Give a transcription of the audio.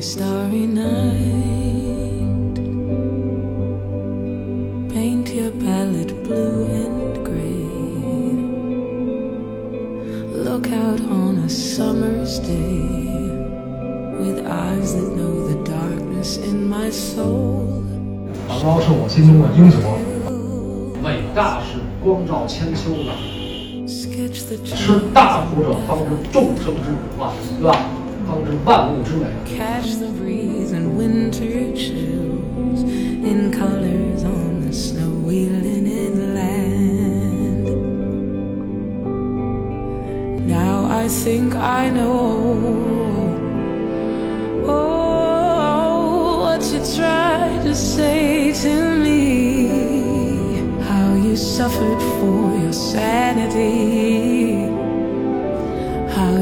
starry night. Paint your palette blue and gray. Look out on a summer's day with eyes that know the darkness in my soul. 烧是我心中的英雄，伟大是光照千秋的，是大苦者方知众生之苦啊，对吧？方知万物之美。 catch the breeze and winter chills in colors on the snowy linen land. Now I think I know oh, what you tried to say to me. How you suffered for your sanity how